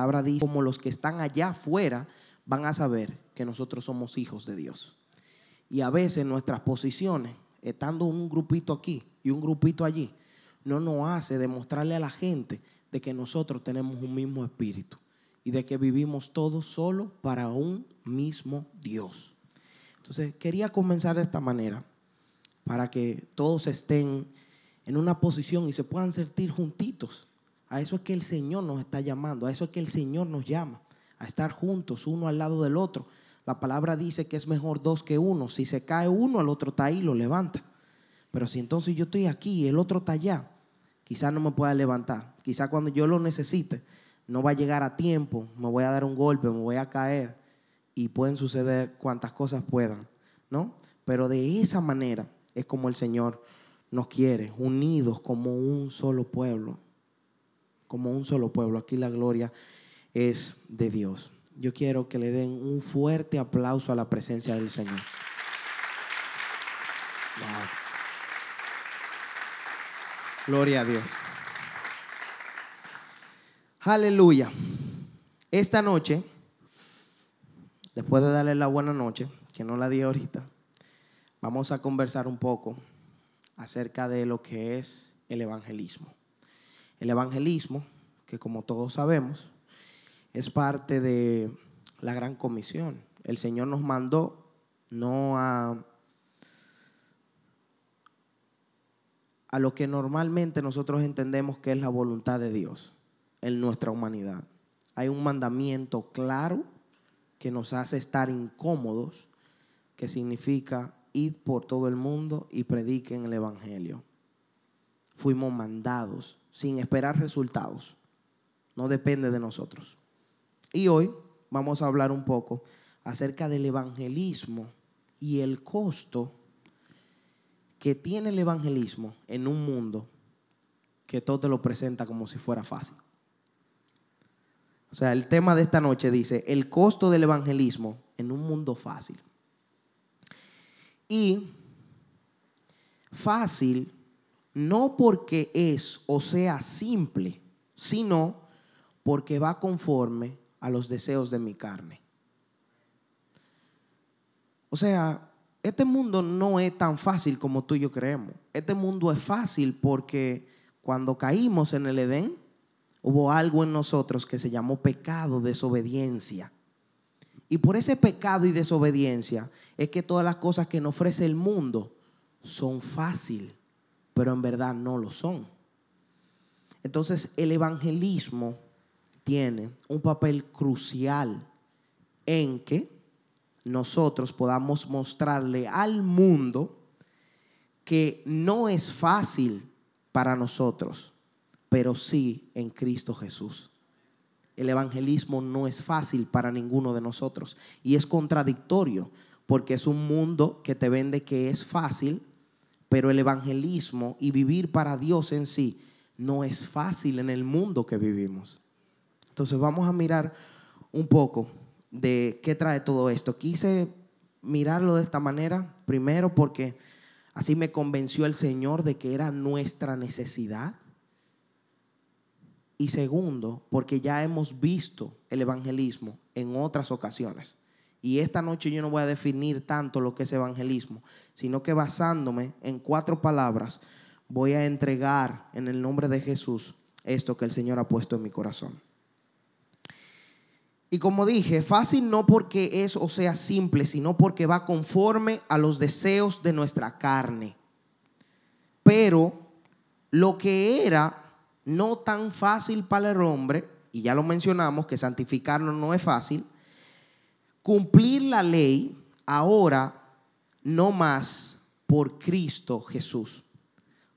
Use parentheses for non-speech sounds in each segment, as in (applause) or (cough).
palabra dice, como los que están allá afuera van a saber que nosotros somos hijos de Dios. Y a veces nuestras posiciones, estando un grupito aquí y un grupito allí, no nos hace demostrarle a la gente de que nosotros tenemos un mismo espíritu y de que vivimos todos solo para un mismo Dios. Entonces, quería comenzar de esta manera para que todos estén en una posición y se puedan sentir juntitos. A eso es que el Señor nos está llamando, a eso es que el Señor nos llama, a estar juntos, uno al lado del otro. La palabra dice que es mejor dos que uno. Si se cae uno, el otro está ahí lo levanta. Pero si entonces yo estoy aquí y el otro está allá, quizás no me pueda levantar. Quizás cuando yo lo necesite, no va a llegar a tiempo, me voy a dar un golpe, me voy a caer y pueden suceder cuantas cosas puedan, ¿no? Pero de esa manera es como el Señor nos quiere, unidos como un solo pueblo, como un solo pueblo. Aquí la gloria es de Dios. Yo quiero que le den un fuerte aplauso a la presencia del Señor. Gloria a Dios. Aleluya. Esta noche, después de darle la buena noche, que no la di ahorita, vamos a conversar un poco acerca de lo que es el evangelismo. El evangelismo, que como todos sabemos, es parte de la gran comisión. El Señor nos mandó no a, a lo que normalmente nosotros entendemos que es la voluntad de Dios en nuestra humanidad. Hay un mandamiento claro que nos hace estar incómodos, que significa ir por todo el mundo y prediquen el Evangelio. Fuimos mandados sin esperar resultados. No depende de nosotros. Y hoy vamos a hablar un poco acerca del evangelismo y el costo que tiene el evangelismo en un mundo que todo te lo presenta como si fuera fácil. O sea, el tema de esta noche dice, el costo del evangelismo en un mundo fácil. Y fácil no porque es o sea simple, sino porque va conforme a los deseos de mi carne. O sea, este mundo no es tan fácil como tú y yo creemos. Este mundo es fácil porque cuando caímos en el Edén, hubo algo en nosotros que se llamó pecado, desobediencia. Y por ese pecado y desobediencia es que todas las cosas que nos ofrece el mundo son fácil, pero en verdad no lo son. Entonces el evangelismo tiene un papel crucial en que nosotros podamos mostrarle al mundo que no es fácil para nosotros, pero sí en Cristo Jesús. El evangelismo no es fácil para ninguno de nosotros y es contradictorio porque es un mundo que te vende que es fácil, pero el evangelismo y vivir para Dios en sí no es fácil en el mundo que vivimos. Entonces vamos a mirar un poco de qué trae todo esto. Quise mirarlo de esta manera, primero porque así me convenció el Señor de que era nuestra necesidad. Y segundo, porque ya hemos visto el evangelismo en otras ocasiones. Y esta noche yo no voy a definir tanto lo que es evangelismo, sino que basándome en cuatro palabras, voy a entregar en el nombre de Jesús esto que el Señor ha puesto en mi corazón. Y como dije, fácil no porque es o sea simple, sino porque va conforme a los deseos de nuestra carne. Pero lo que era no tan fácil para el hombre, y ya lo mencionamos, que santificarnos no es fácil, cumplir la ley ahora no más por Cristo Jesús.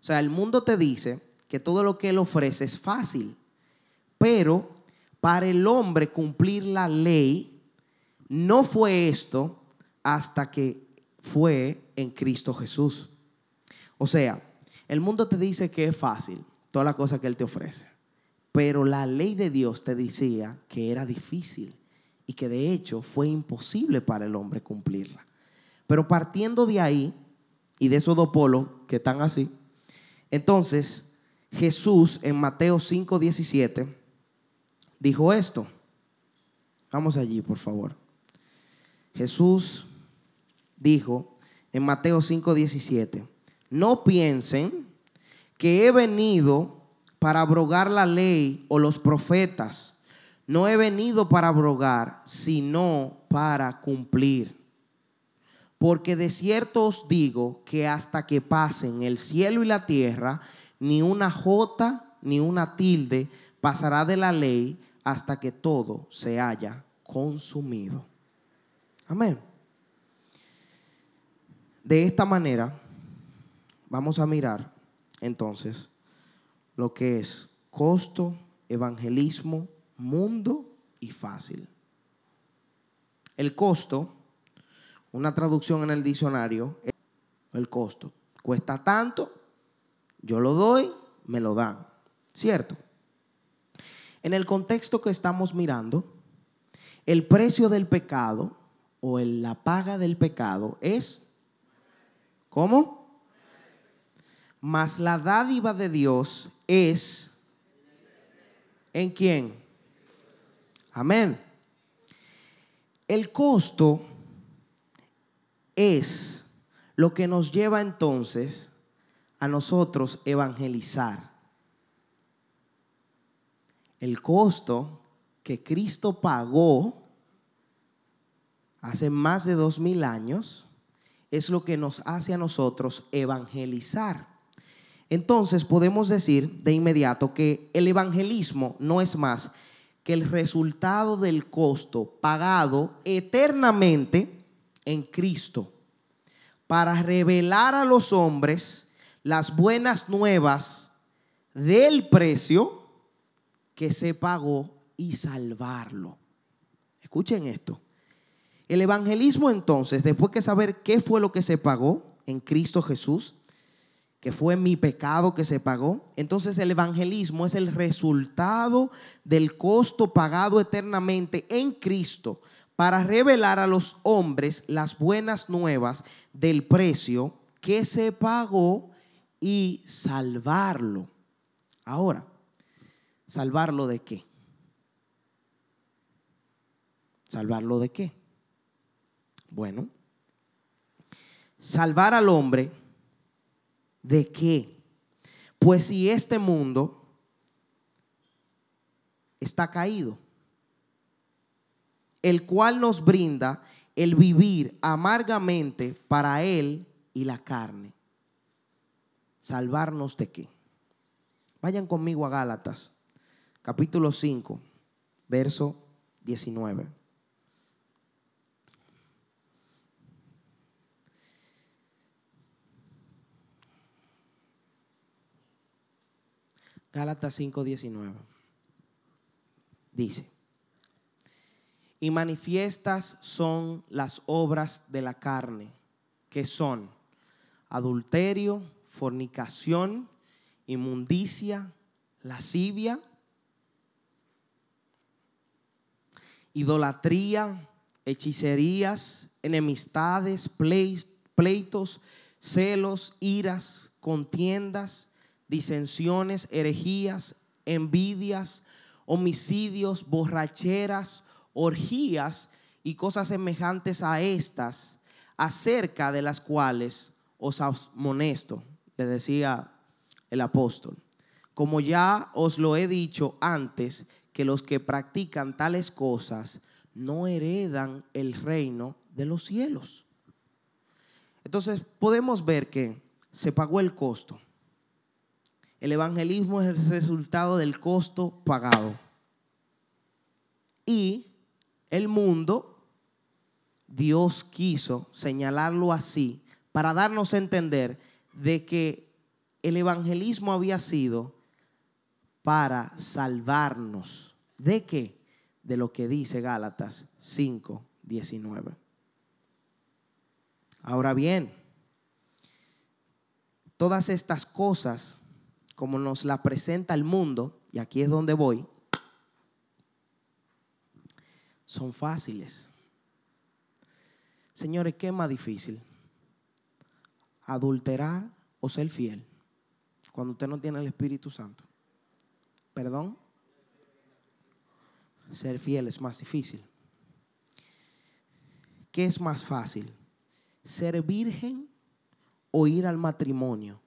O sea, el mundo te dice que todo lo que Él ofrece es fácil, pero para el hombre cumplir la ley no fue esto hasta que fue en Cristo Jesús. O sea, el mundo te dice que es fácil, toda la cosa que Él te ofrece. Pero la ley de Dios te decía que era difícil y que de hecho fue imposible para el hombre cumplirla. Pero partiendo de ahí y de esos dos polos que están así, entonces Jesús en Mateo 5:17 dijo esto. Vamos allí, por favor. Jesús dijo en Mateo 5:17, no piensen que he venido para abrogar la ley o los profetas. No he venido para abrogar, sino para cumplir. Porque de cierto os digo que hasta que pasen el cielo y la tierra, ni una jota ni una tilde pasará de la ley hasta que todo se haya consumido. Amén. De esta manera, vamos a mirar entonces lo que es costo, evangelismo, mundo y fácil. El costo, una traducción en el diccionario, el costo. Cuesta tanto, yo lo doy, me lo dan. ¿Cierto? En el contexto que estamos mirando, el precio del pecado o la paga del pecado es, ¿cómo? Mas la dádiva de Dios es, ¿en quién? Amén. El costo es lo que nos lleva entonces a nosotros evangelizar. El costo que Cristo pagó hace más de dos mil años es lo que nos hace a nosotros evangelizar. Entonces podemos decir de inmediato que el evangelismo no es más que el resultado del costo pagado eternamente en Cristo para revelar a los hombres las buenas nuevas del precio que se pagó y salvarlo. Escuchen esto. El evangelismo entonces, después de saber qué fue lo que se pagó en Cristo Jesús, que fue mi pecado que se pagó, entonces el evangelismo es el resultado del costo pagado eternamente en Cristo para revelar a los hombres las buenas nuevas del precio que se pagó y salvarlo. Ahora, ¿salvarlo de qué? ¿Salvarlo de qué? Bueno, salvar al hombre de qué? Pues si este mundo está caído, el cual nos brinda el vivir amargamente para él y la carne. ¿Salvarnos de qué? Vayan conmigo a Gálatas, capítulo 5, verso 19. Gálatas 5, 19. Dice, y manifiestas son las obras de la carne, que son adulterio, fornicación, inmundicia, lascivia, idolatría, hechicerías, enemistades, pleitos, celos, iras, contiendas, disensiones, herejías, envidias, homicidios, borracheras, orgías y cosas semejantes a estas, acerca de las cuales os amonesto, le decía el apóstol. Como ya os lo he dicho antes, que los que practican tales cosas no heredan el reino de los cielos. Entonces podemos ver que se pagó el costo. El evangelismo es el resultado del costo pagado. Y el mundo, Dios quiso señalarlo así para darnos a entender de que el evangelismo había sido para salvarnos. ¿De qué? De lo que dice Gálatas 5, 19. Ahora bien, todas estas cosas, como nos la presenta el mundo, y aquí es donde voy, son fáciles. Señores, ¿qué es más difícil? ¿Adulterar o ser fiel? Cuando usted no tiene el Espíritu Santo. ¿Perdón? ser fiel es más difícil. ¿Qué es más fácil? ¿Ser virgen o ir al matrimonio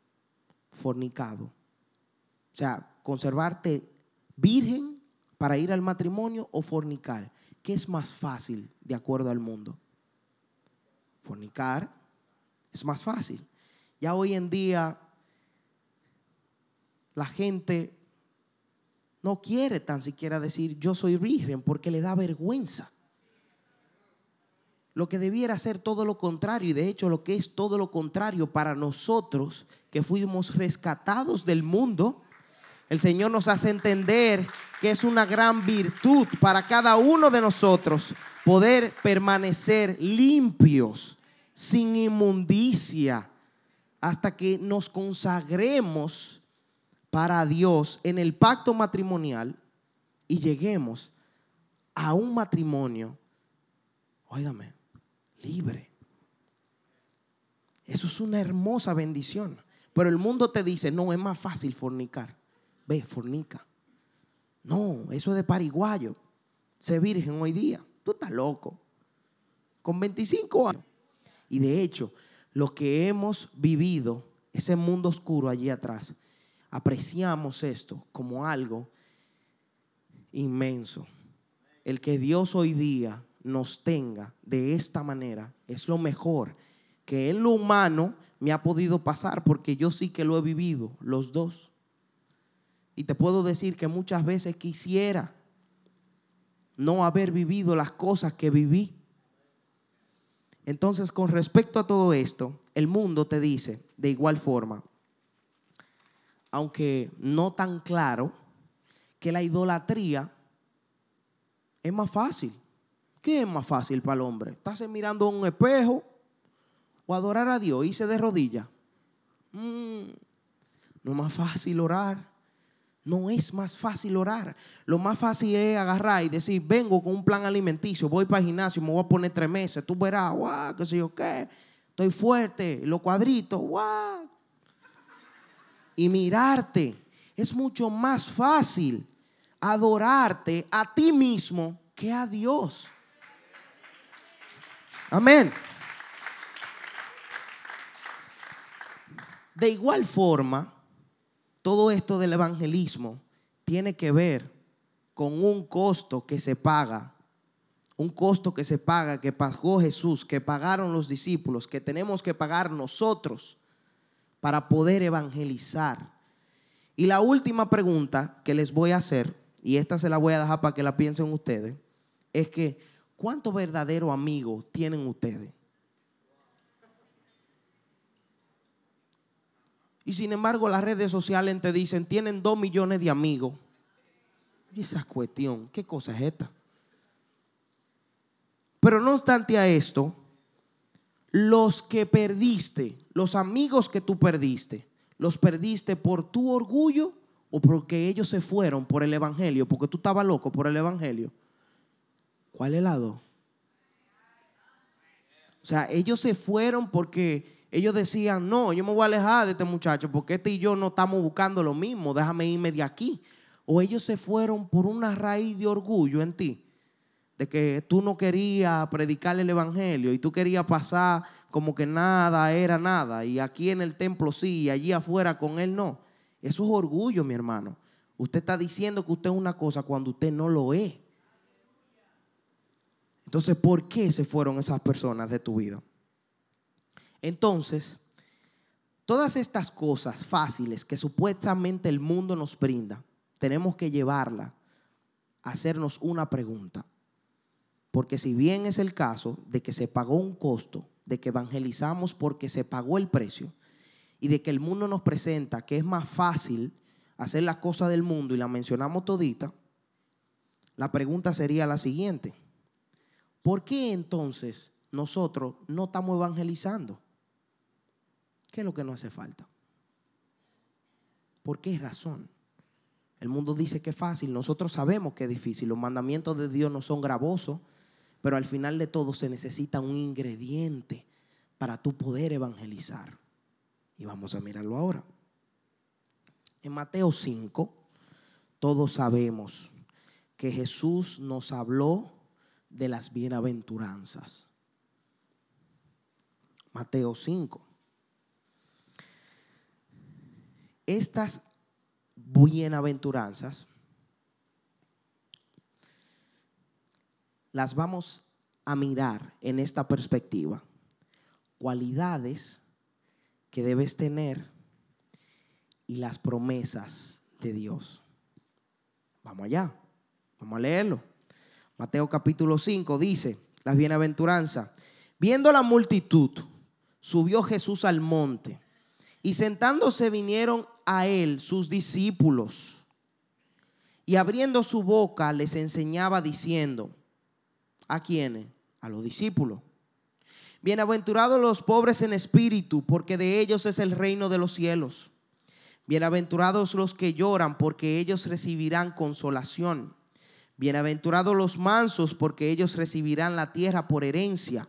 fornicado? O sea, conservarte virgen para ir al matrimonio o fornicar. ¿Qué es más fácil de acuerdo al mundo? Fornicar es más fácil. Ya hoy en día la gente no quiere tan siquiera decir yo soy virgen porque le da vergüenza. Lo que debiera ser todo lo contrario, y de hecho lo que es todo lo contrario para nosotros que fuimos rescatados del mundo, el Señor nos hace entender que es una gran virtud para cada uno de nosotros poder permanecer limpios, sin inmundicia, hasta que nos consagremos para Dios en el pacto matrimonial y lleguemos a un matrimonio, óigame, libre. Eso es una hermosa bendición. Pero el mundo te dice, no, es más fácil fornicar. Ve, fornica. No, eso es de pariguayo. Sé virgen hoy día. Tú estás loco. Con 25 años. Y de hecho, lo que hemos vivido, ese mundo oscuro allí atrás, apreciamos esto como algo inmenso. El que Dios hoy día nos tenga de esta manera es lo mejor que en lo humano me ha podido pasar porque yo sí que lo he vivido, los dos. Y te puedo decir que muchas veces quisiera no haber vivido las cosas que viví. Entonces, con respecto a todo esto, el mundo te dice de igual forma, aunque no tan claro, que la idolatría es más fácil. ¿Qué es más fácil para el hombre? ¿Estás mirando un espejo o adorar a Dios? Irse de rodillas. Mm, no es más fácil orar. No es más fácil orar. Lo más fácil es agarrar y decir, vengo con un plan alimenticio, voy para el gimnasio, me voy a poner tres meses, tú verás, guau, qué sé yo qué, estoy fuerte, los cuadritos, guau. Y mirarte. Es mucho más fácil adorarte a ti mismo que a Dios. Amén. De igual forma, todo esto del evangelismo tiene que ver con un costo que se paga, un costo que se paga, que pagó Jesús, que pagaron los discípulos, que tenemos que pagar nosotros para poder evangelizar. Y la última pregunta que les voy a hacer, y esta se la voy a dejar para que la piensen ustedes, es que ¿cuánto verdadero amigo tienen ustedes? Y sin embargo las redes sociales te dicen, tienen dos millones de amigos. Y esa cuestión, ¿qué cosa es esta? Pero no obstante a esto, los que perdiste, los amigos que tú perdiste, los perdiste por tu orgullo o porque ellos se fueron por el Evangelio, porque tú estabas loco por el Evangelio. ¿Cuál es lado? O sea, ellos se fueron porque ellos decían, no, yo me voy a alejar de este muchacho porque este y yo no estamos buscando lo mismo, déjame irme de aquí. O ellos se fueron por una raíz de orgullo en ti, de que tú no querías predicar el Evangelio y tú querías pasar como que nada era nada y aquí en el templo sí y allí afuera con él no. Eso es orgullo, mi hermano. Usted está diciendo que usted es una cosa cuando usted no lo es. Entonces, ¿por qué se fueron esas personas de tu vida? Entonces, todas estas cosas fáciles que supuestamente el mundo nos brinda, tenemos que llevarla a hacernos una pregunta. Porque si bien es el caso de que se pagó un costo, de que evangelizamos porque se pagó el precio, y de que el mundo nos presenta que es más fácil hacer las cosas del mundo y la mencionamos todita, la pregunta sería la siguiente. ¿Por qué entonces nosotros no estamos evangelizando? ¿Qué es lo que no hace falta? ¿Por qué razón? El mundo dice que es fácil, nosotros sabemos que es difícil, los mandamientos de Dios no son gravosos, pero al final de todo se necesita un ingrediente para tu poder evangelizar. Y vamos a mirarlo ahora. En Mateo 5, todos sabemos que Jesús nos habló de las bienaventuranzas. Mateo 5. Estas bienaventuranzas las vamos a mirar en esta perspectiva. Cualidades que debes tener y las promesas de Dios. Vamos allá, vamos a leerlo. Mateo capítulo 5 dice, las bienaventuranzas. Viendo la multitud, subió Jesús al monte y sentándose vinieron a él sus discípulos. Y abriendo su boca les enseñaba diciendo, ¿a quiénes? A los discípulos. Bienaventurados los pobres en espíritu, porque de ellos es el reino de los cielos. Bienaventurados los que lloran, porque ellos recibirán consolación. Bienaventurados los mansos, porque ellos recibirán la tierra por herencia.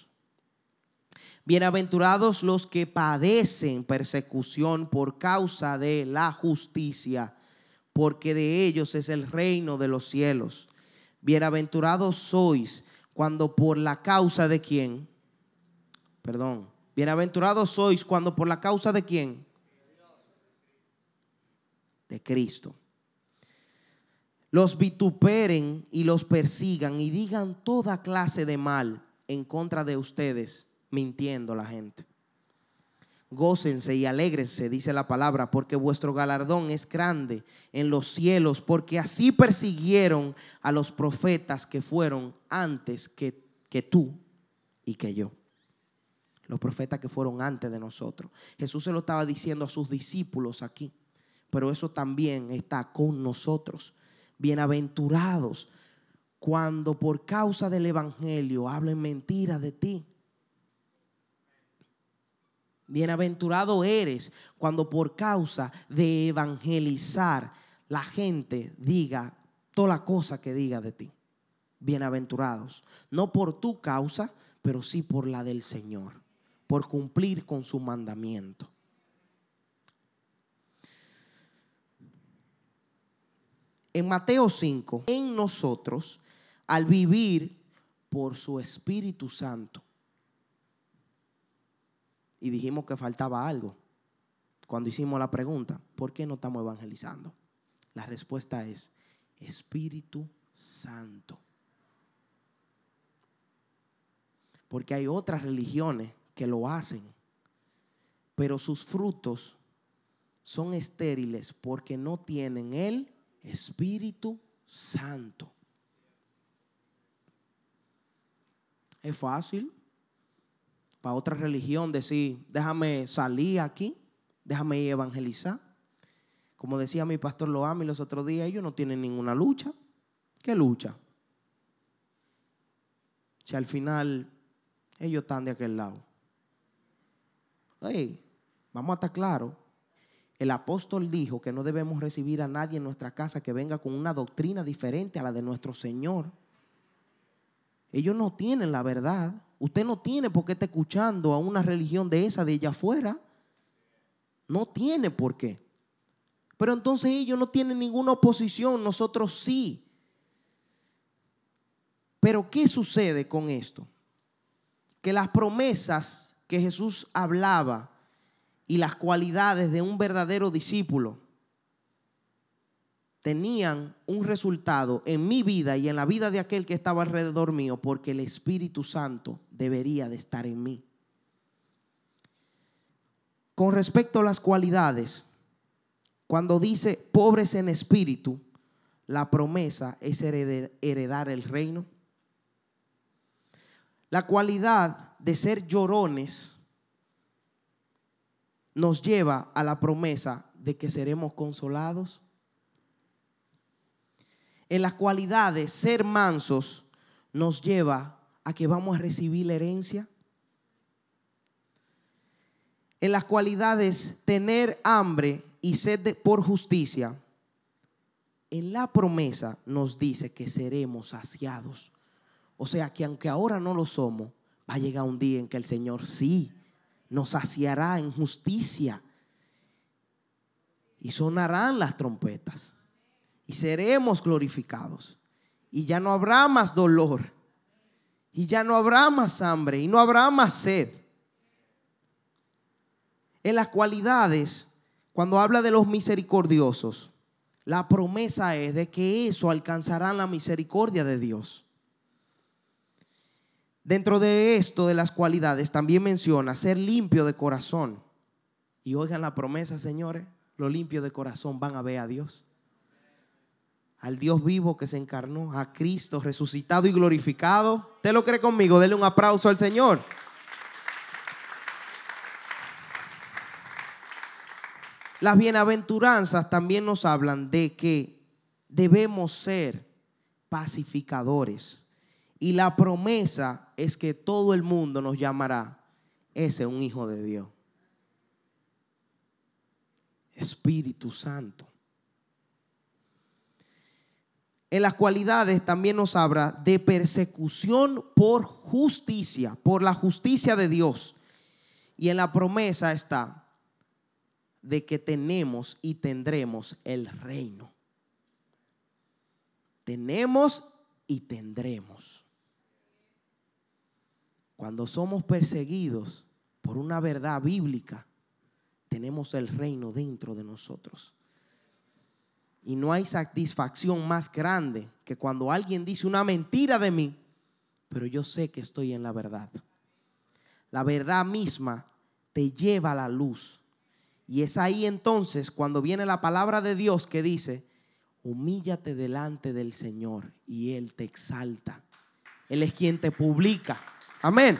Bienaventurados los que padecen persecución por causa de la justicia, porque de ellos es el reino de los cielos. Bienaventurados sois cuando por la causa de quién, perdón, bienaventurados sois cuando por la causa de quién, de Cristo. Los vituperen y los persigan y digan toda clase de mal en contra de ustedes, mintiendo la gente. Gócense y alégrense, dice la palabra, porque vuestro galardón es grande en los cielos, porque así persiguieron a los profetas que fueron antes que, que tú y que yo. Los profetas que fueron antes de nosotros. Jesús se lo estaba diciendo a sus discípulos aquí, pero eso también está con nosotros bienaventurados cuando por causa del Evangelio hablen mentiras de ti. Bienaventurado eres cuando por causa de evangelizar la gente diga toda la cosa que diga de ti. Bienaventurados. No por tu causa, pero sí por la del Señor. Por cumplir con su mandamiento. en Mateo 5, en nosotros, al vivir por su Espíritu Santo. Y dijimos que faltaba algo cuando hicimos la pregunta, ¿por qué no estamos evangelizando? La respuesta es Espíritu Santo. Porque hay otras religiones que lo hacen, pero sus frutos son estériles porque no tienen el Espíritu Santo. Es fácil para otra religión decir, déjame salir aquí, déjame evangelizar. Como decía mi pastor Loami los otros días, ellos no tienen ninguna lucha. ¿Qué lucha? Si al final ellos están de aquel lado. Hey, vamos a estar claros el apóstol dijo que no debemos recibir a nadie en nuestra casa que venga con una doctrina diferente a la de nuestro Señor. Ellos no tienen la verdad. Usted no tiene por qué estar escuchando a una religión de esa de allá afuera. No tiene por qué. Pero entonces ellos no tienen ninguna oposición, nosotros sí. Pero ¿qué sucede con esto? Que las promesas que Jesús hablaba y las cualidades de un verdadero discípulo tenían un resultado en mi vida y en la vida de aquel que estaba alrededor mío, porque el Espíritu Santo debería de estar en mí. Con respecto a las cualidades, cuando dice pobres en espíritu, la promesa es heredar el reino. La cualidad de ser llorones nos lleva a la promesa de que seremos consolados. En las cualidades, ser mansos nos lleva a que vamos a recibir la herencia. en las cualidades tener hambre y sed por justicia, en la promesa nos dice que seremos saciados. O sea que aunque ahora no lo somos, va a llegar un día en que el Señor sí nos saciará en justicia. Y sonarán las trompetas. Y seremos glorificados. Y ya no habrá más dolor. Y ya no habrá más hambre. Y no habrá más sed. En las cualidades, cuando habla de los misericordiosos, la promesa es de que eso alcanzará la misericordia de Dios. Dentro de esto de las cualidades también menciona ser limpio de corazón. Y oigan la promesa, señores, los limpios de corazón van a ver a Dios. Al Dios vivo que se encarnó, a Cristo resucitado y glorificado. ¿Usted lo cree conmigo? Dele un aplauso al Señor. Las bienaventuranzas también nos hablan de que debemos ser pacificadores. Y la promesa es que todo el mundo nos llamará, ese es un hijo de Dios. Espíritu Santo. En las cualidades también nos habla de persecución por justicia, por la justicia de Dios. Y en la promesa está de que tenemos y tendremos el reino. Tenemos y tendremos. Cuando somos perseguidos por una verdad bíblica, tenemos el reino dentro de nosotros. Y no hay satisfacción más grande que cuando alguien dice una mentira de mí, pero yo sé que estoy en la verdad. La verdad misma te lleva a la luz y es ahí entonces cuando viene la palabra de Dios que dice, humíllate delante del Señor y Él te exalta. Él es quien te publica. Amén.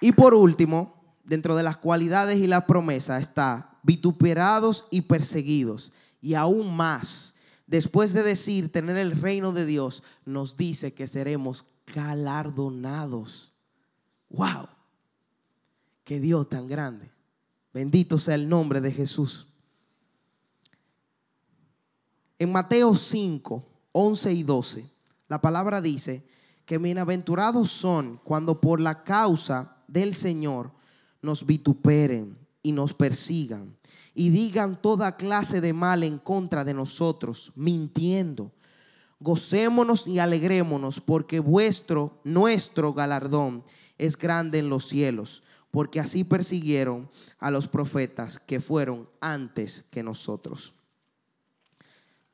Y por último, dentro de las cualidades y la promesa está vituperados y perseguidos. Y aún más, después de decir tener el reino de Dios, nos dice que seremos galardonados. ¡Wow! Qué Dios tan grande. Bendito sea el nombre de Jesús. En Mateo 5, 11 y 12, la palabra dice que bienaventurados son cuando por la causa del Señor nos vituperen y nos persigan y digan toda clase de mal en contra de nosotros, mintiendo. Gocémonos y alegrémonos porque vuestro, nuestro galardón es grande en los cielos porque así persiguieron a los profetas que fueron antes que nosotros.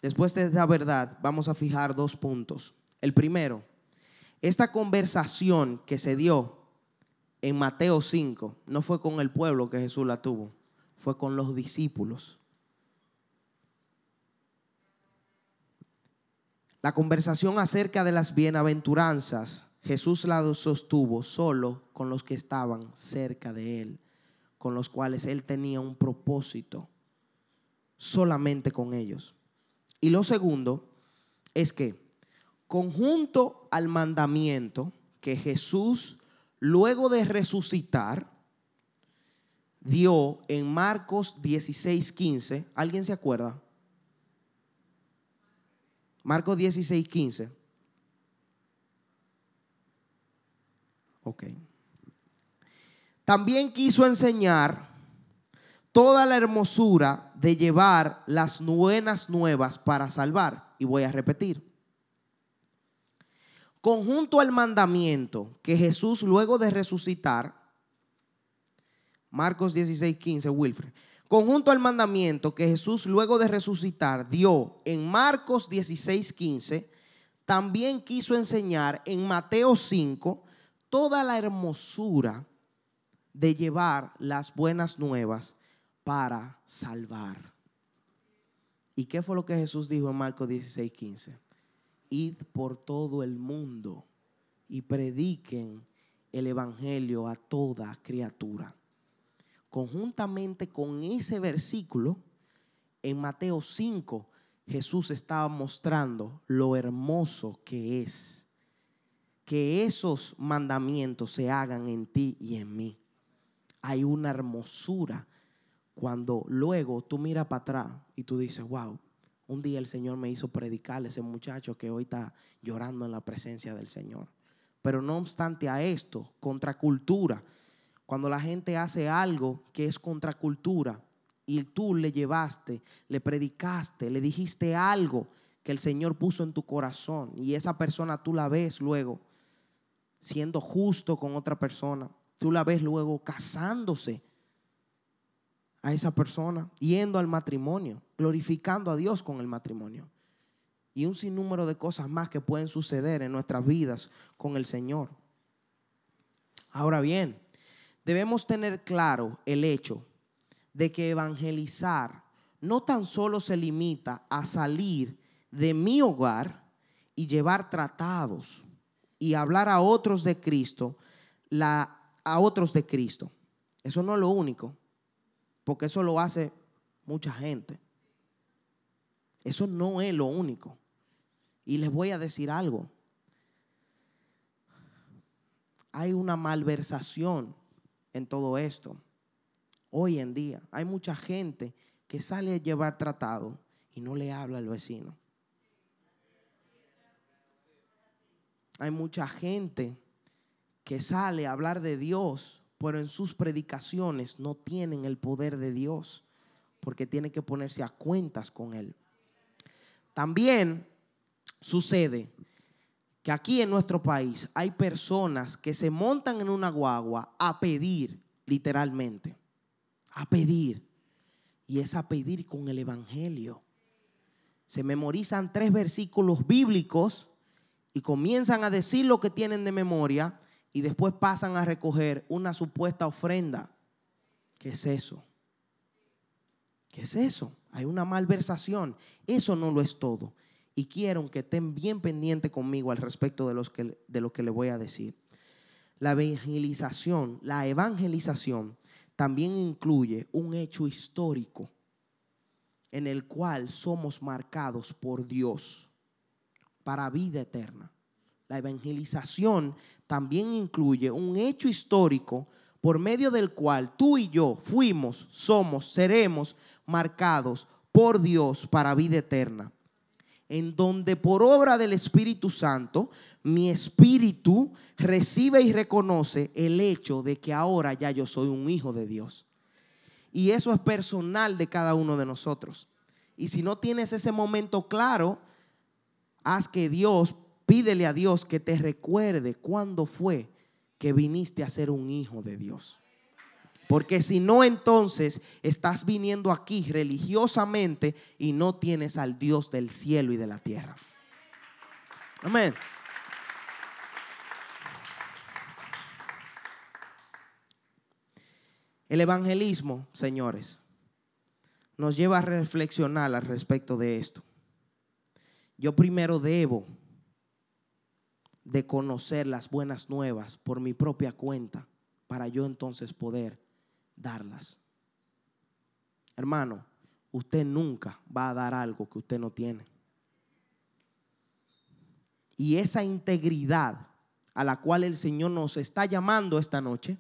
Después de esta verdad, vamos a fijar dos puntos. El primero, esta conversación que se dio en Mateo 5 no fue con el pueblo que Jesús la tuvo, fue con los discípulos. La conversación acerca de las bienaventuranzas Jesús la sostuvo solo con los que estaban cerca de él, con los cuales él tenía un propósito, solamente con ellos. Y lo segundo es que, conjunto al mandamiento que Jesús, luego de resucitar, dio en Marcos 16, 15, ¿alguien se acuerda? Marcos 16, 15. Ok. También quiso enseñar toda la hermosura de llevar las buenas nuevas para salvar. Y voy a repetir. Conjunto al mandamiento que Jesús luego de resucitar, Marcos 16, 15, Wilfred, conjunto al mandamiento que Jesús luego de resucitar dio en Marcos 16, 15, también quiso enseñar en Mateo 5, toda la hermosura de llevar las buenas nuevas para salvar. ¿Y qué fue lo que Jesús dijo en Marcos 16, 15? Id por todo el mundo y prediquen el Evangelio a toda criatura. Conjuntamente con ese versículo, en Mateo 5, Jesús estaba mostrando lo hermoso que es que esos mandamientos se hagan en ti y en mí. Hay una hermosura cuando luego tú miras para atrás y tú dices, wow, un día el Señor me hizo predicar a ese muchacho que hoy está llorando en la presencia del Señor. Pero no obstante a esto, contracultura, cuando la gente hace algo que es contracultura y tú le llevaste, le predicaste, le dijiste algo que el Señor puso en tu corazón y esa persona tú la ves luego siendo justo con otra persona, tú la ves luego casándose a esa persona, yendo al matrimonio, glorificando a Dios con el matrimonio. Y un sinnúmero de cosas más que pueden suceder en nuestras vidas con el Señor. Ahora bien, debemos tener claro el hecho de que evangelizar no tan solo se limita a salir de mi hogar y llevar tratados y hablar a otros de Cristo, la, a otros de Cristo. Eso no es lo único, porque eso lo hace mucha gente. Eso no es lo único. Y les voy a decir algo. Hay una malversación en todo esto. Hoy en día hay mucha gente que sale a llevar tratado y no le habla al vecino. Hay mucha gente que sale a hablar de Dios, pero en sus predicaciones no tienen el poder de Dios, porque tiene que ponerse a cuentas con Él. También sucede que aquí en nuestro país hay personas que se montan en una guagua a pedir, literalmente, a pedir. Y es a pedir con el Evangelio. Se memorizan tres versículos bíblicos y comienzan a decir lo que tienen de memoria y después pasan a recoger una supuesta ofrenda. ¿Qué es eso? ¿Qué es eso? Hay una malversación. Eso no lo es todo. Y quiero que estén bien pendientes conmigo al respecto de, los que, de lo que le voy a decir. La evangelización, la evangelización también incluye un hecho histórico en el cual somos marcados por Dios para vida eterna. La evangelización también incluye un hecho histórico por medio del cual tú y yo fuimos, somos, seremos marcados por Dios para vida eterna. En donde por obra del Espíritu Santo, mi espíritu recibe y reconoce el hecho de que ahora ya yo soy un hijo de Dios. Y eso es personal de cada uno de nosotros. Y si no tienes ese momento claro, haz que Dios, pídele a Dios que te recuerde cuándo fue que viniste a ser un hijo de Dios. Porque si no, entonces estás viniendo aquí religiosamente y no tienes al Dios del cielo y de la tierra. Amén. El evangelismo, señores, nos lleva a reflexionar al respecto de esto yo primero debo de conocer las buenas nuevas por mi propia cuenta para yo entonces poder darlas. Hermano, usted nunca va a dar algo que usted no tiene. Y esa integridad a la cual el Señor nos está llamando esta noche,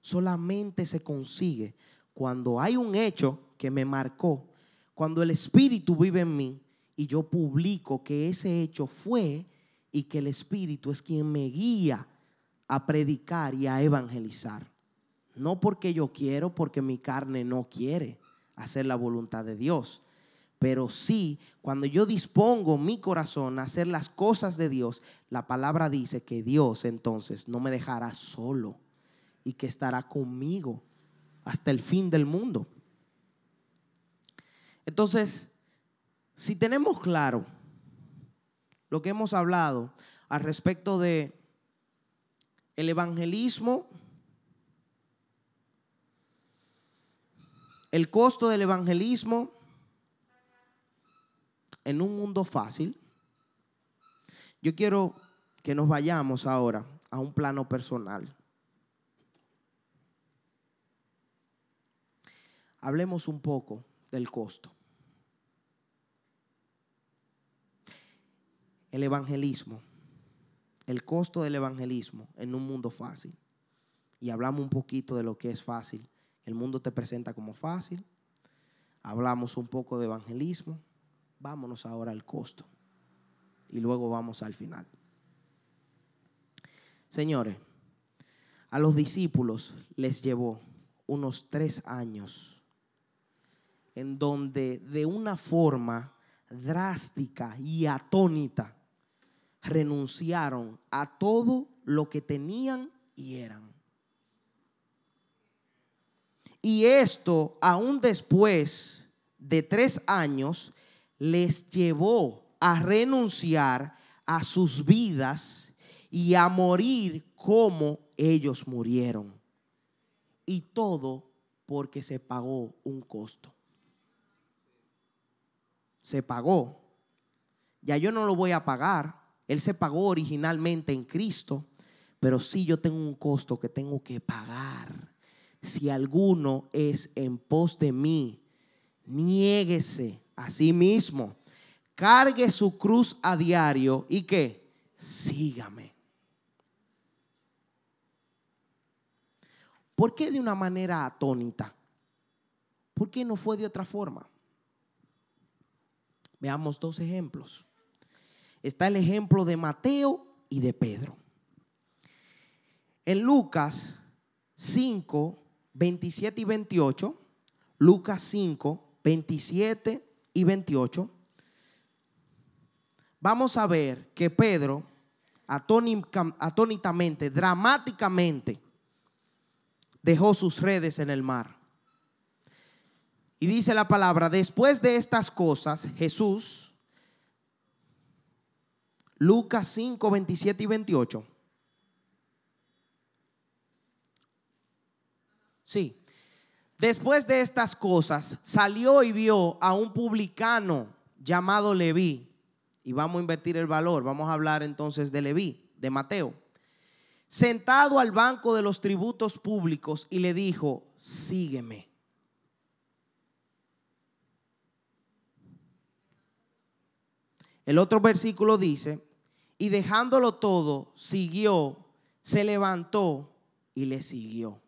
solamente se consigue cuando hay un hecho que me marcó, cuando el Espíritu vive en mí y yo publico que ese hecho fue y que el Espíritu es quien me guía a predicar y a evangelizar. No porque yo quiero, porque mi carne no quiere hacer la voluntad de Dios. Pero sí, cuando yo dispongo mi corazón a hacer las cosas de Dios, la palabra dice que Dios entonces no me dejará solo y que estará conmigo hasta el fin del mundo. Entonces, si tenemos claro lo que hemos hablado al respecto de el evangelismo, el costo del evangelismo en un mundo fácil, yo quiero que nos vayamos ahora a un plano personal. Hablemos un poco del costo. El evangelismo, el costo del evangelismo en un mundo fácil. Y hablamos un poquito de lo que es fácil. El mundo te presenta como fácil. Hablamos un poco de evangelismo. Vámonos ahora al costo. Y luego vamos al final. Señores, a los discípulos les llevó unos tres años en donde de una forma drástica y atónita renunciaron a todo lo que tenían y eran. Y esto, aún después de tres años, les llevó a renunciar a sus vidas y a morir como ellos murieron. Y todo porque se pagó un costo. Se pagó. Ya yo no lo voy a pagar. Él se pagó originalmente en Cristo, pero sí yo tengo un costo que tengo que pagar. Si alguno es en pos de mí, niéguese a sí mismo, cargue su cruz a diario y que sígame. ¿Por qué de una manera atónita? ¿Por qué no fue de otra forma? Veamos dos ejemplos. Está el ejemplo de Mateo y de Pedro. En Lucas 5, 27 y 28, Lucas 5, 27 y 28, vamos a ver que Pedro atónitamente, dramáticamente, dejó sus redes en el mar. Y dice la palabra, después de estas cosas, Jesús, Lucas 5, 27 y 28. Sí. Después de estas cosas, salió y vio a un publicano llamado Leví. Y vamos a invertir el valor. Vamos a hablar entonces de Leví, de Mateo sentado al banco de los tributos públicos y le dijo, sígueme. El otro versículo dice, y dejándolo todo, siguió, se levantó y le siguió.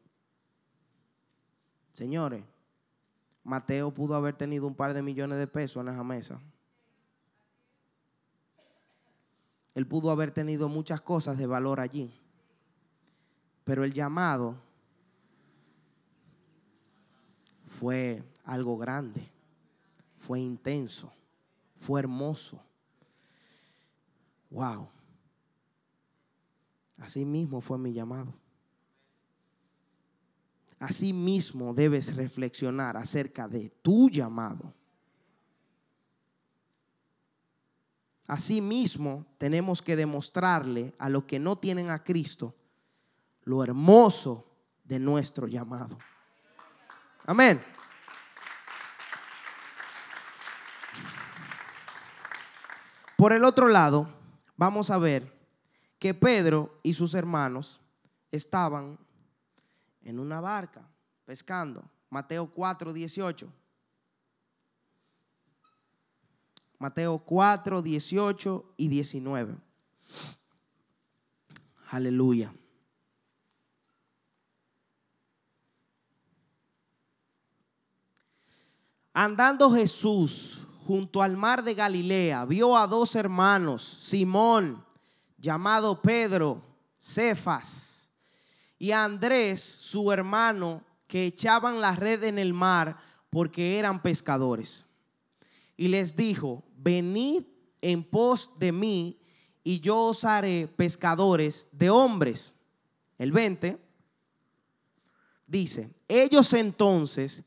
Señores, Mateo pudo haber tenido un par de millones de pesos en esa mesa. Él pudo haber tenido muchas cosas de valor allí. Pero el llamado fue algo grande, fue intenso, fue hermoso. Wow. Así mismo fue mi llamado. Así mismo debes reflexionar acerca de tu llamado. Así mismo tenemos que demostrarle a los que no tienen a Cristo lo hermoso de nuestro llamado. Amén. Por el otro lado, vamos a ver que Pedro y sus hermanos estaban en una barca pescando. Mateo 4, 18. Mateo 4, 18 y 19. Aleluya. Andando Jesús junto al mar de Galilea, vio a dos hermanos, Simón, llamado Pedro, Cefas, y a Andrés, su hermano, que echaban la red en el mar porque eran pescadores. Y les dijo, venid en pos de mí y yo os haré pescadores de hombres. El 20 dice, ellos entonces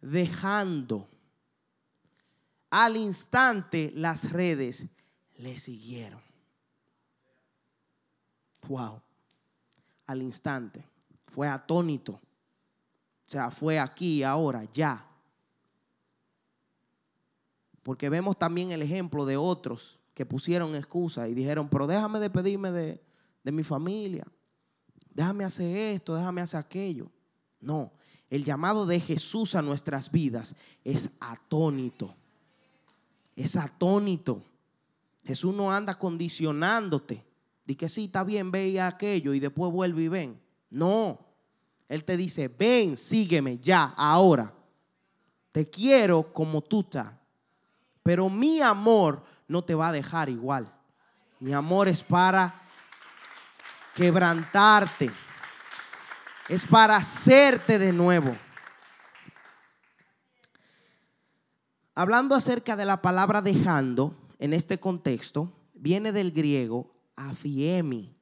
dejando. Al instante las redes le siguieron. Wow. Al instante. Fue atónito. O sea, fue aquí, ahora, ya. Porque vemos también el ejemplo de otros que pusieron excusa y dijeron, pero déjame despedirme de, de mi familia. Déjame hacer esto, déjame hacer aquello. No, el llamado de Jesús a nuestras vidas es atónito. Es atónito. Jesús no anda condicionándote Di que sí, está bien, ve aquello y después vuelve y ven. No. Él te dice, ven, sígueme ya, ahora. Te quiero como tú estás. Pero mi amor no te va a dejar igual. Mi amor es para quebrantarte. Es para hacerte de nuevo. Hablando acerca de la palabra dejando, en este contexto, viene del griego afiemi,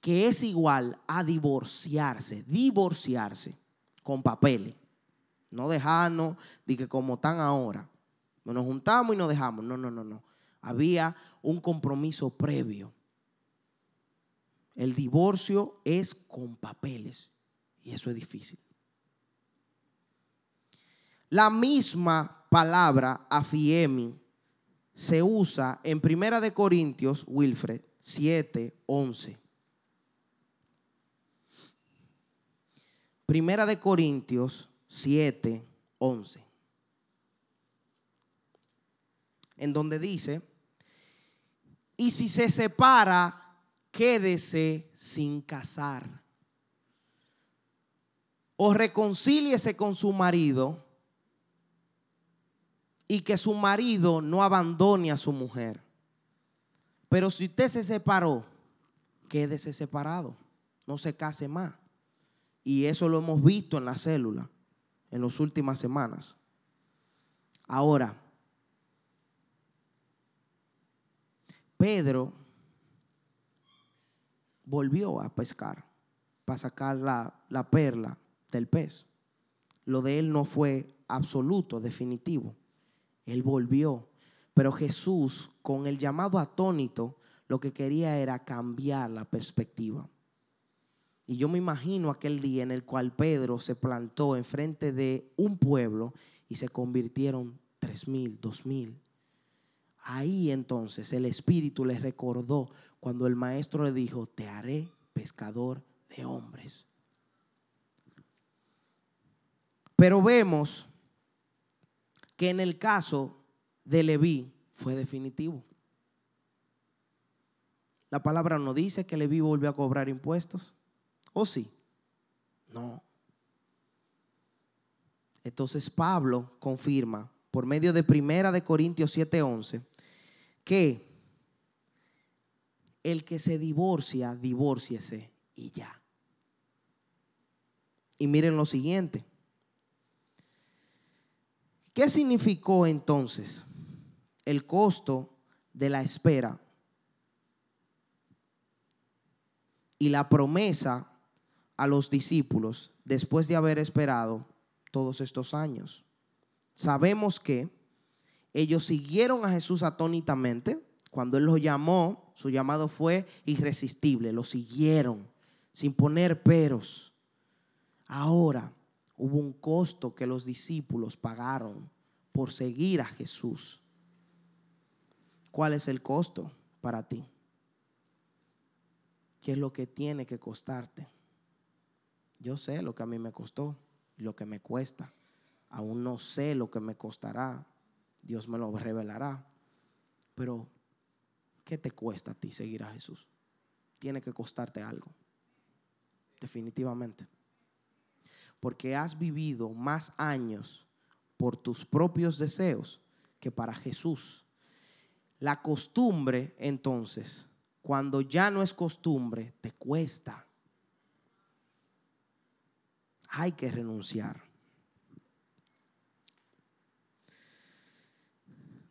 que es igual a divorciarse, divorciarse con papeles. No dejarnos, de que como están ahora, nos juntamos y nos dejamos. No, no, no, no. Había un compromiso previo. El divorcio es con papeles y eso es difícil. La misma palabra afiemi se usa en Primera de Corintios, Wilfred, 7, 11. Primera de Corintios 7, 11. En donde dice, y si se separa, quédese sin casar. O reconcíliese con su marido y que su marido no abandone a su mujer. Pero si usted se separó, quédese separado, no se case más. Y eso lo hemos visto en la célula en las últimas semanas. Ahora, Pedro volvió a pescar para sacar la, la perla del pez. Lo de él no fue absoluto, definitivo. Él volvió. Pero Jesús, con el llamado atónito, lo que quería era cambiar la perspectiva. Y yo me imagino aquel día en el cual Pedro se plantó enfrente de un pueblo y se convirtieron tres mil, dos mil. Ahí entonces el Espíritu le recordó cuando el maestro le dijo, te haré pescador de hombres. Pero vemos que en el caso de Leví fue definitivo. La palabra no dice que Leví volvió a cobrar impuestos. ¿O sí? No. Entonces Pablo confirma por medio de Primera de Corintios 7:11 que el que se divorcia, divórciese y ya. Y miren lo siguiente. ¿Qué significó entonces el costo de la espera y la promesa a los discípulos después de haber esperado todos estos años? Sabemos que ellos siguieron a Jesús atónitamente. Cuando Él los llamó, su llamado fue irresistible. Lo siguieron sin poner peros. Ahora, hubo un costo que los discípulos pagaron por seguir a Jesús. ¿Cuál es el costo para ti? ¿Qué es lo que tiene que costarte? Yo sé lo que a mí me costó, lo que me cuesta. Aún no sé lo que me costará. Dios me lo revelará. Pero, ¿qué te cuesta a ti seguir a Jesús? Tiene que costarte algo. Definitivamente porque has vivido más años por tus propios deseos que para Jesús. La costumbre, entonces, cuando ya no es costumbre, te cuesta. Hay que renunciar.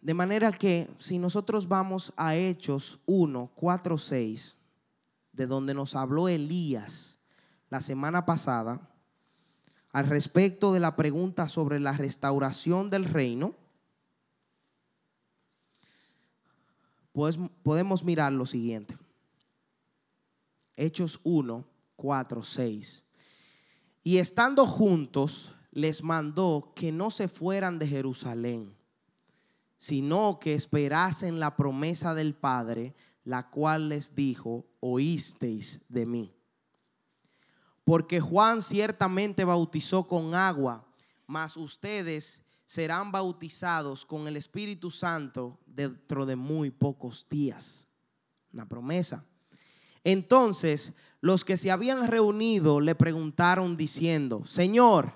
De manera que si nosotros vamos a Hechos 1, 4, 6, de donde nos habló Elías la semana pasada, al respecto de la pregunta sobre la restauración del reino, pues podemos mirar lo siguiente. Hechos 1, 4, 6. Y estando juntos, les mandó que no se fueran de Jerusalén, sino que esperasen la promesa del Padre, la cual les dijo, oísteis de mí. Porque Juan ciertamente bautizó con agua, mas ustedes serán bautizados con el Espíritu Santo dentro de muy pocos días. Una promesa. Entonces los que se habían reunido le preguntaron diciendo, Señor,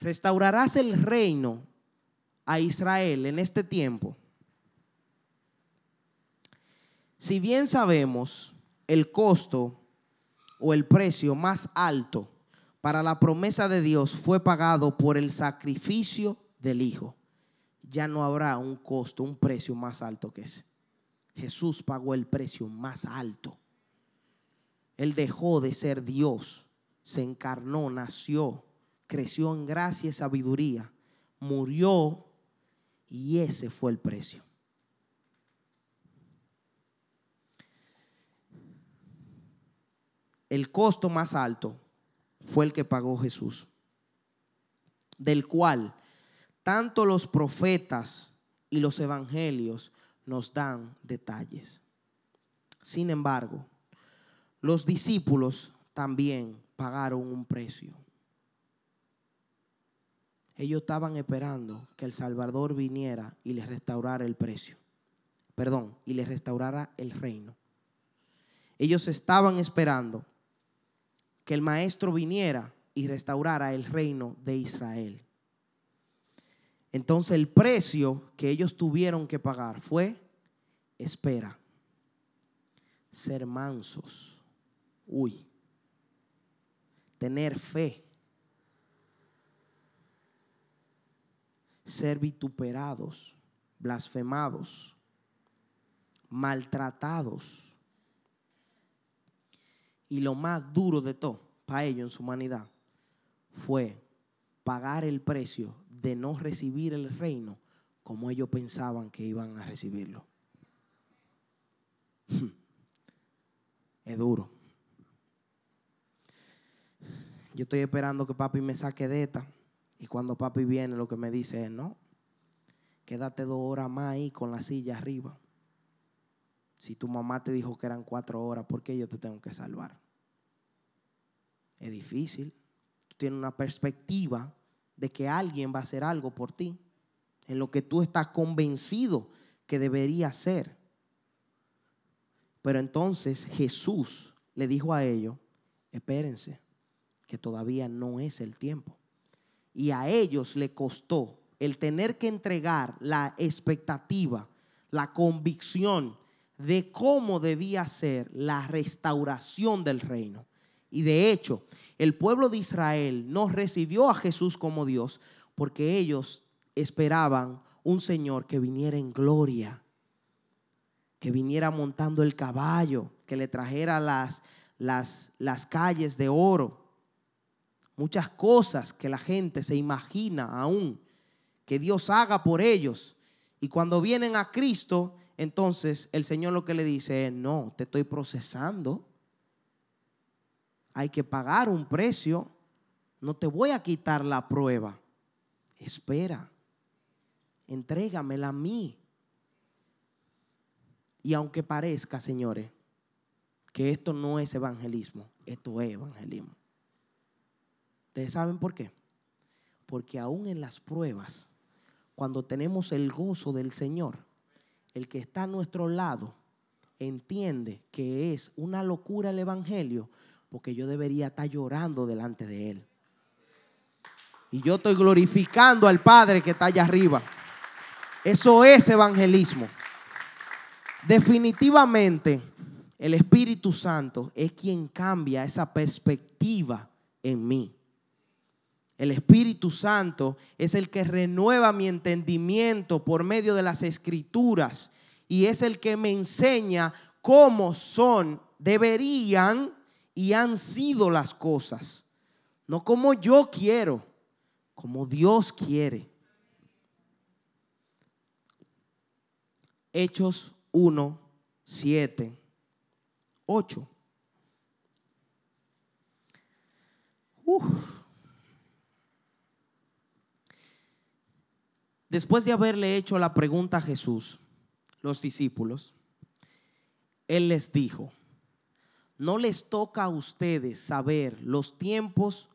¿restaurarás el reino a Israel en este tiempo? Si bien sabemos el costo o el precio más alto para la promesa de Dios fue pagado por el sacrificio del Hijo, ya no habrá un costo, un precio más alto que ese. Jesús pagó el precio más alto. Él dejó de ser Dios, se encarnó, nació, creció en gracia y sabiduría, murió y ese fue el precio. El costo más alto fue el que pagó Jesús, del cual tanto los profetas y los evangelios nos dan detalles. Sin embargo, los discípulos también pagaron un precio. Ellos estaban esperando que el Salvador viniera y les restaurara el precio. Perdón, y les restaurara el reino. Ellos estaban esperando que el Maestro viniera y restaurara el reino de Israel. Entonces el precio que ellos tuvieron que pagar fue espera, ser mansos Uy. Tener fe. Ser vituperados, blasfemados, maltratados. Y lo más duro de todo para ellos en su humanidad fue pagar el precio de no recibir el reino como ellos pensaban que iban a recibirlo. (laughs) Es duro. Yo estoy esperando que papi me saque de esta. Y cuando papi viene, lo que me dice es, no, quédate dos horas más ahí con la silla arriba. Si tu mamá te dijo que eran cuatro horas, ¿por qué yo te tengo que salvar? Es difícil. Tú tienes una perspectiva de que alguien va a hacer algo por ti, en lo que tú estás convencido que debería ser. Pero entonces Jesús le dijo a ellos, espérense, que todavía no es el tiempo. Y a ellos le costó el tener que entregar la expectativa, la convicción de cómo debía ser la restauración del reino. Y de hecho, el pueblo de Israel no recibió a Jesús como Dios porque ellos esperaban un Señor que viniera en gloria, que viniera montando el caballo, que le trajera las, las, las calles de oro muchas cosas que la gente se imagina aún que Dios haga por ellos. Y cuando vienen a Cristo, entonces el Señor lo que le dice es, no, te estoy procesando. Hay que pagar un precio. No te voy a quitar la prueba. Espera. Entrégamela a mí. Y aunque parezca, señores, que esto no es evangelismo, esto es evangelismo. ¿Ustedes saben por qué? Porque aún en las pruebas, cuando tenemos el gozo del Señor, el que está a nuestro lado entiende que es una locura el Evangelio, porque yo debería estar llorando delante de Él. Y yo estoy glorificando al Padre que está allá arriba. Eso es evangelismo. Definitivamente, el Espíritu Santo es quien cambia esa perspectiva en mí. El Espíritu Santo es el que renueva mi entendimiento por medio de las escrituras y es el que me enseña cómo son, deberían y han sido las cosas. No como yo quiero, como Dios quiere. Hechos 1, 7, 8. Uf. Después de haberle hecho la pregunta a Jesús, los discípulos, Él les dijo, no les toca a ustedes saber los tiempos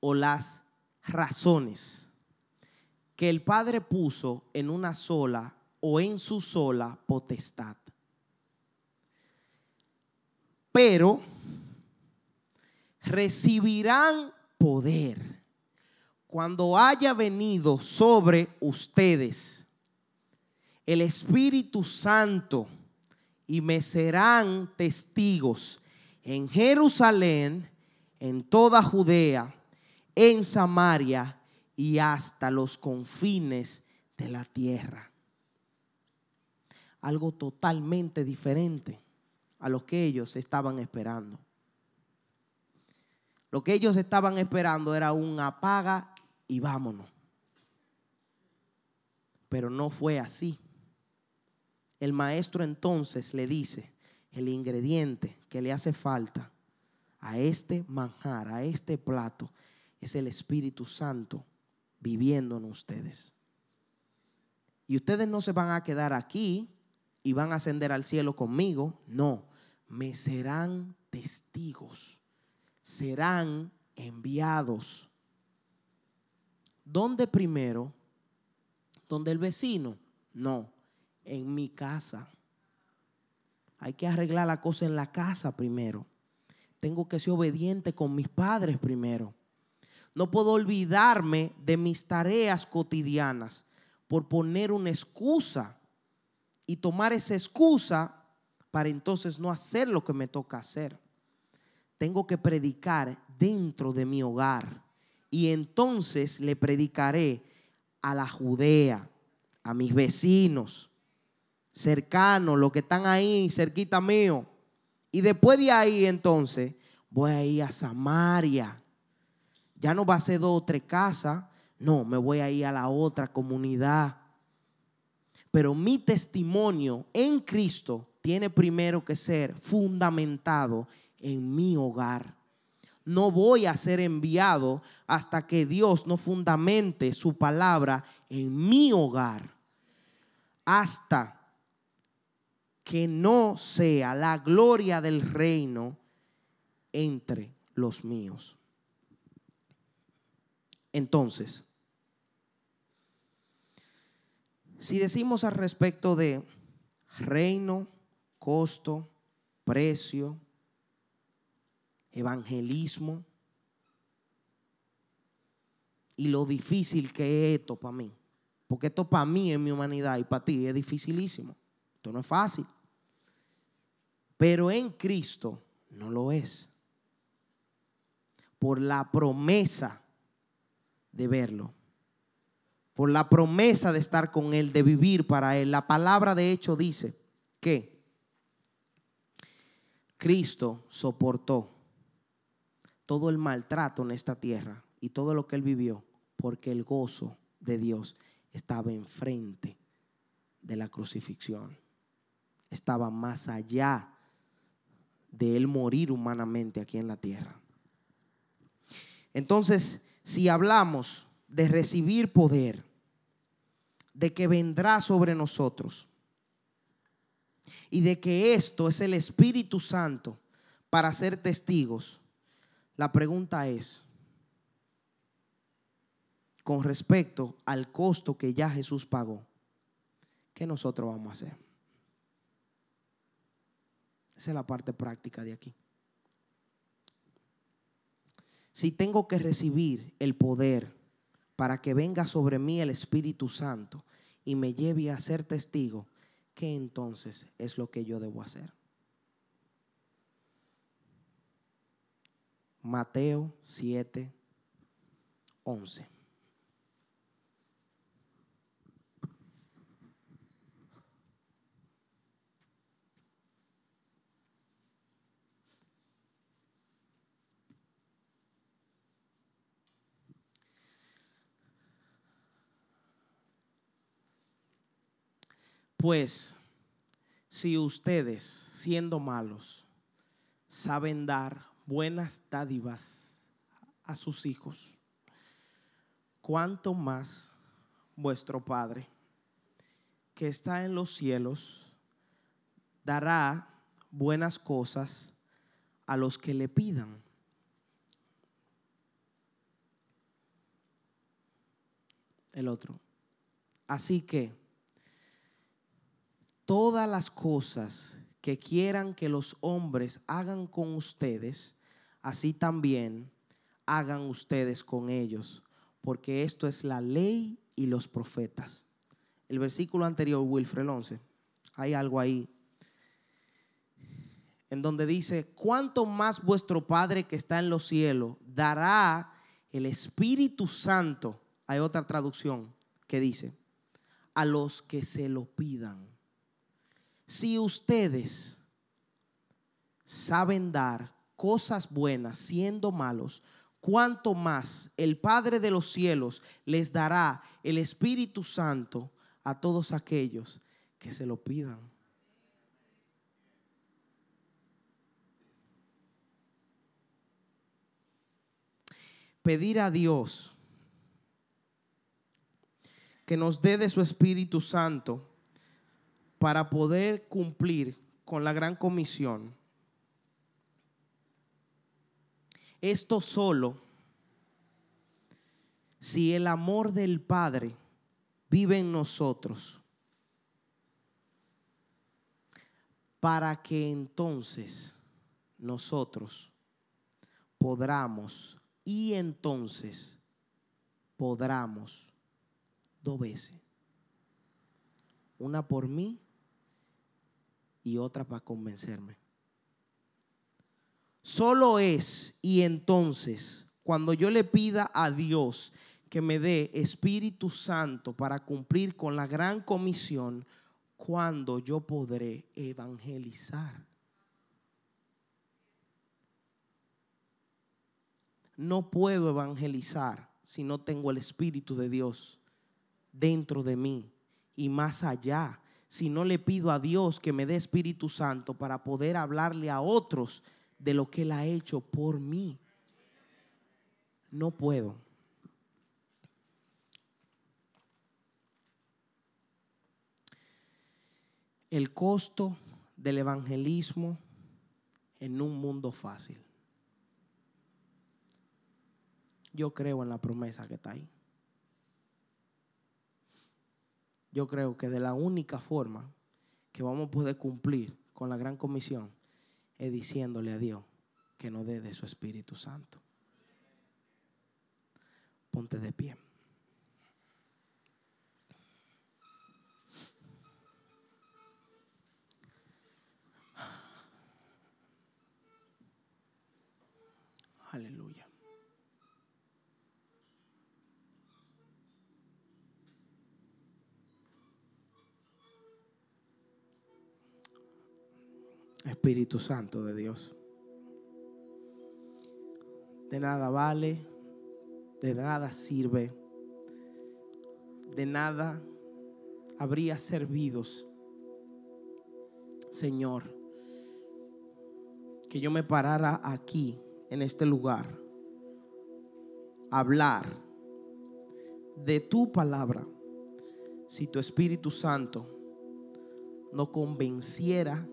o las razones que el Padre puso en una sola o en su sola potestad. pero recibirán poder cuando haya venido sobre ustedes el Espíritu Santo y me serán testigos en Jerusalén, en toda Judea, en Samaria y hasta los confines de la tierra. Algo totalmente diferente a lo que ellos estaban esperando. Lo que ellos estaban esperando era un apaga y vámonos. Pero no fue así. El maestro entonces le dice el ingrediente que le hace falta a este manjar, a este plato, es el Espíritu Santo viviendo en ustedes. Y ustedes no se van a quedar aquí y van a ascender al cielo conmigo. No, me serán testigos, serán enviados ¿Dónde primero? ¿Donde el vecino? No, en mi casa. Hay que arreglar la cosa en la casa primero. Tengo que ser obediente con mis padres primero. No puedo olvidarme de mis tareas cotidianas por poner una excusa y tomar esa excusa para entonces no hacer lo que me toca hacer. Tengo que predicar dentro de mi hogar y entonces le predicaré a la Judea, a mis vecinos cercanos, los que están ahí cerquita mío. Y después de ahí entonces voy a ir a Samaria. Ya no va a ser dos o tres casas, no, me voy a ir a la otra comunidad. Pero mi testimonio en Cristo tiene primero que ser fundamentado en mi hogar no voy a ser enviado hasta que Dios no fundamente su palabra en mi hogar. Hasta que no sea la gloria del reino entre los míos. Entonces, si decimos al respecto de reino, costo, precio, evangelismo y lo difícil que es esto para mí. Porque esto para mí en mi humanidad y para ti es dificilísimo. Esto no es fácil. Pero en Cristo no lo es. Por la promesa de verlo. Por la promesa de estar con Él, de vivir para Él. La palabra de hecho dice que Cristo soportó todo el maltrato en esta tierra y todo lo que él vivió, porque el gozo de Dios estaba enfrente de la crucifixión. Estaba más allá de él morir humanamente aquí en la tierra. Entonces, si hablamos de recibir poder, de que vendrá sobre nosotros, y de que esto es el Espíritu Santo para ser testigos, la pregunta es, con respecto al costo que ya Jesús pagó, ¿qué nosotros vamos a hacer? Esa es la parte práctica de aquí. Si tengo que recibir el poder para que venga sobre mí el Espíritu Santo y me lleve a ser testigo, ¿qué entonces es lo que yo debo hacer? Mateo 7, 11. Pues si ustedes, siendo malos, saben dar buenas dádivas a sus hijos, cuánto más vuestro Padre, que está en los cielos, dará buenas cosas a los que le pidan. El otro. Así que todas las cosas que quieran que los hombres hagan con ustedes, así también hagan ustedes con ellos, porque esto es la ley y los profetas. El versículo anterior, Wilfred 11, hay algo ahí en donde dice, cuánto más vuestro Padre que está en los cielos dará el Espíritu Santo. Hay otra traducción que dice, a los que se lo pidan. Si ustedes saben dar cosas buenas siendo malos, cuánto más el Padre de los cielos les dará el Espíritu Santo a todos aquellos que se lo pidan. Pedir a Dios que nos dé de su Espíritu Santo para poder cumplir con la gran comisión. Esto solo si el amor del Padre vive en nosotros, para que entonces nosotros podamos y entonces podamos dos veces, una por mí y otra para convencerme. Solo es y entonces cuando yo le pida a Dios que me dé Espíritu Santo para cumplir con la gran comisión, cuando yo podré evangelizar. No puedo evangelizar si no tengo el Espíritu de Dios dentro de mí y más allá si no le pido a Dios que me dé Espíritu Santo para poder hablarle a otros de lo que Él ha hecho por mí. No puedo. El costo del evangelismo en un mundo fácil. Yo creo en la promesa que está ahí. Yo creo que de la única forma que vamos a poder cumplir con la gran comisión es diciéndole a Dios que nos dé de su Espíritu Santo. Ponte de pie. Aleluya. Espíritu Santo de Dios. De nada vale, de nada sirve, de nada habría servidos, Señor, que yo me parara aquí, en este lugar, a hablar de tu palabra, si tu Espíritu Santo no convenciera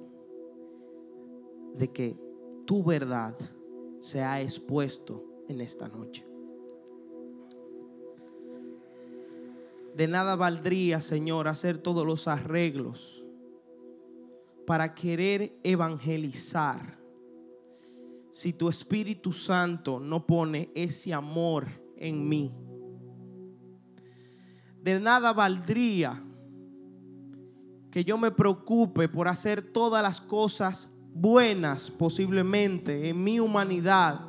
de que tu verdad se ha expuesto en esta noche. De nada valdría, Señor, hacer todos los arreglos para querer evangelizar si tu Espíritu Santo no pone ese amor en mí. De nada valdría que yo me preocupe por hacer todas las cosas buenas posiblemente en mi humanidad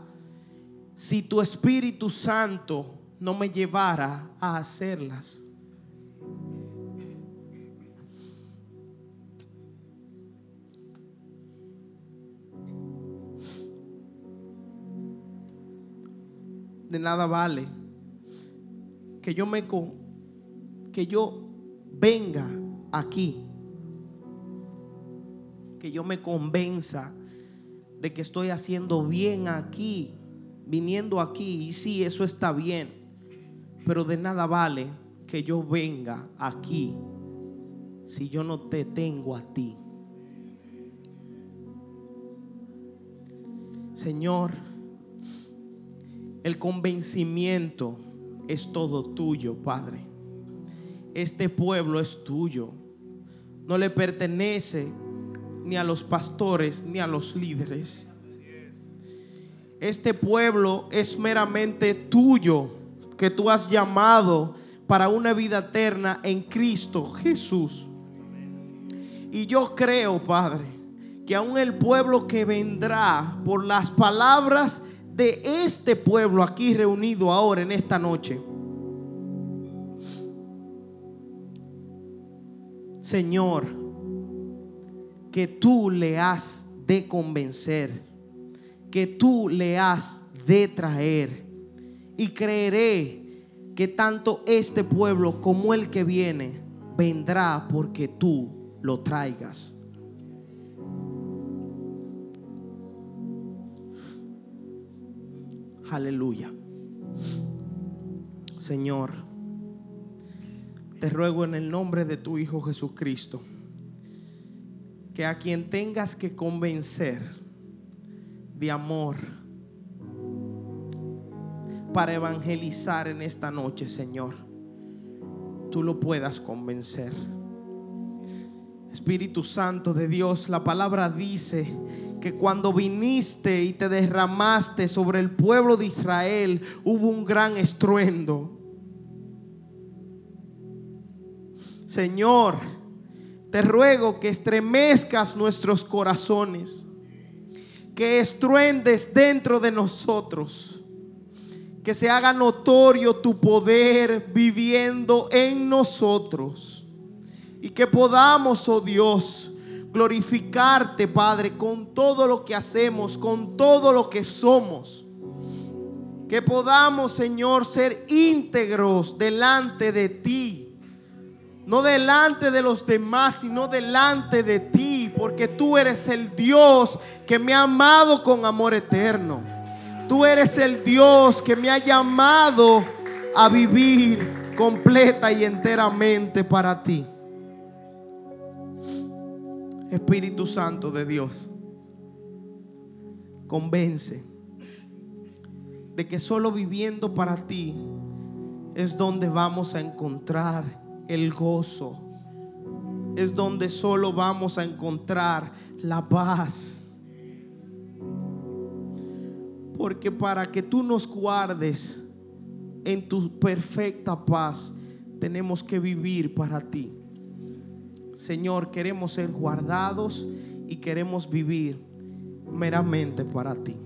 si tu Espíritu Santo no me llevara a hacerlas. De nada vale que yo me que yo venga aquí que yo me convenza de que estoy haciendo bien aquí, viniendo aquí. Y sí, eso está bien. Pero de nada vale que yo venga aquí si yo no te tengo a ti. Señor, el convencimiento es todo tuyo, Padre. Este pueblo es tuyo. No le pertenece ni a los pastores, ni a los líderes. Este pueblo es meramente tuyo, que tú has llamado para una vida eterna en Cristo Jesús. Y yo creo, Padre, que aún el pueblo que vendrá por las palabras de este pueblo aquí reunido ahora en esta noche, Señor, que tú le has de convencer, que tú le has de traer. Y creeré que tanto este pueblo como el que viene vendrá porque tú lo traigas. Aleluya. Señor, te ruego en el nombre de tu Hijo Jesucristo que a quien tengas que convencer de amor para evangelizar en esta noche, Señor, tú lo puedas convencer. Espíritu Santo de Dios, la palabra dice que cuando viniste y te derramaste sobre el pueblo de Israel, hubo un gran estruendo. Señor, te ruego que estremezcas nuestros corazones, que estruendes dentro de nosotros, que se haga notorio tu poder viviendo en nosotros y que podamos, oh Dios, glorificarte, Padre, con todo lo que hacemos, con todo lo que somos. Que podamos, Señor, ser íntegros delante de ti. No delante de los demás, sino delante de ti. Porque tú eres el Dios que me ha amado con amor eterno. Tú eres el Dios que me ha llamado a vivir completa y enteramente para ti. Espíritu Santo de Dios, convence de que solo viviendo para ti es donde vamos a encontrar el gozo, es donde solo vamos a encontrar la paz. Porque para que tú nos guardes en tu perfecta paz, tenemos que vivir para ti. Señor, queremos ser guardados y queremos vivir meramente para ti.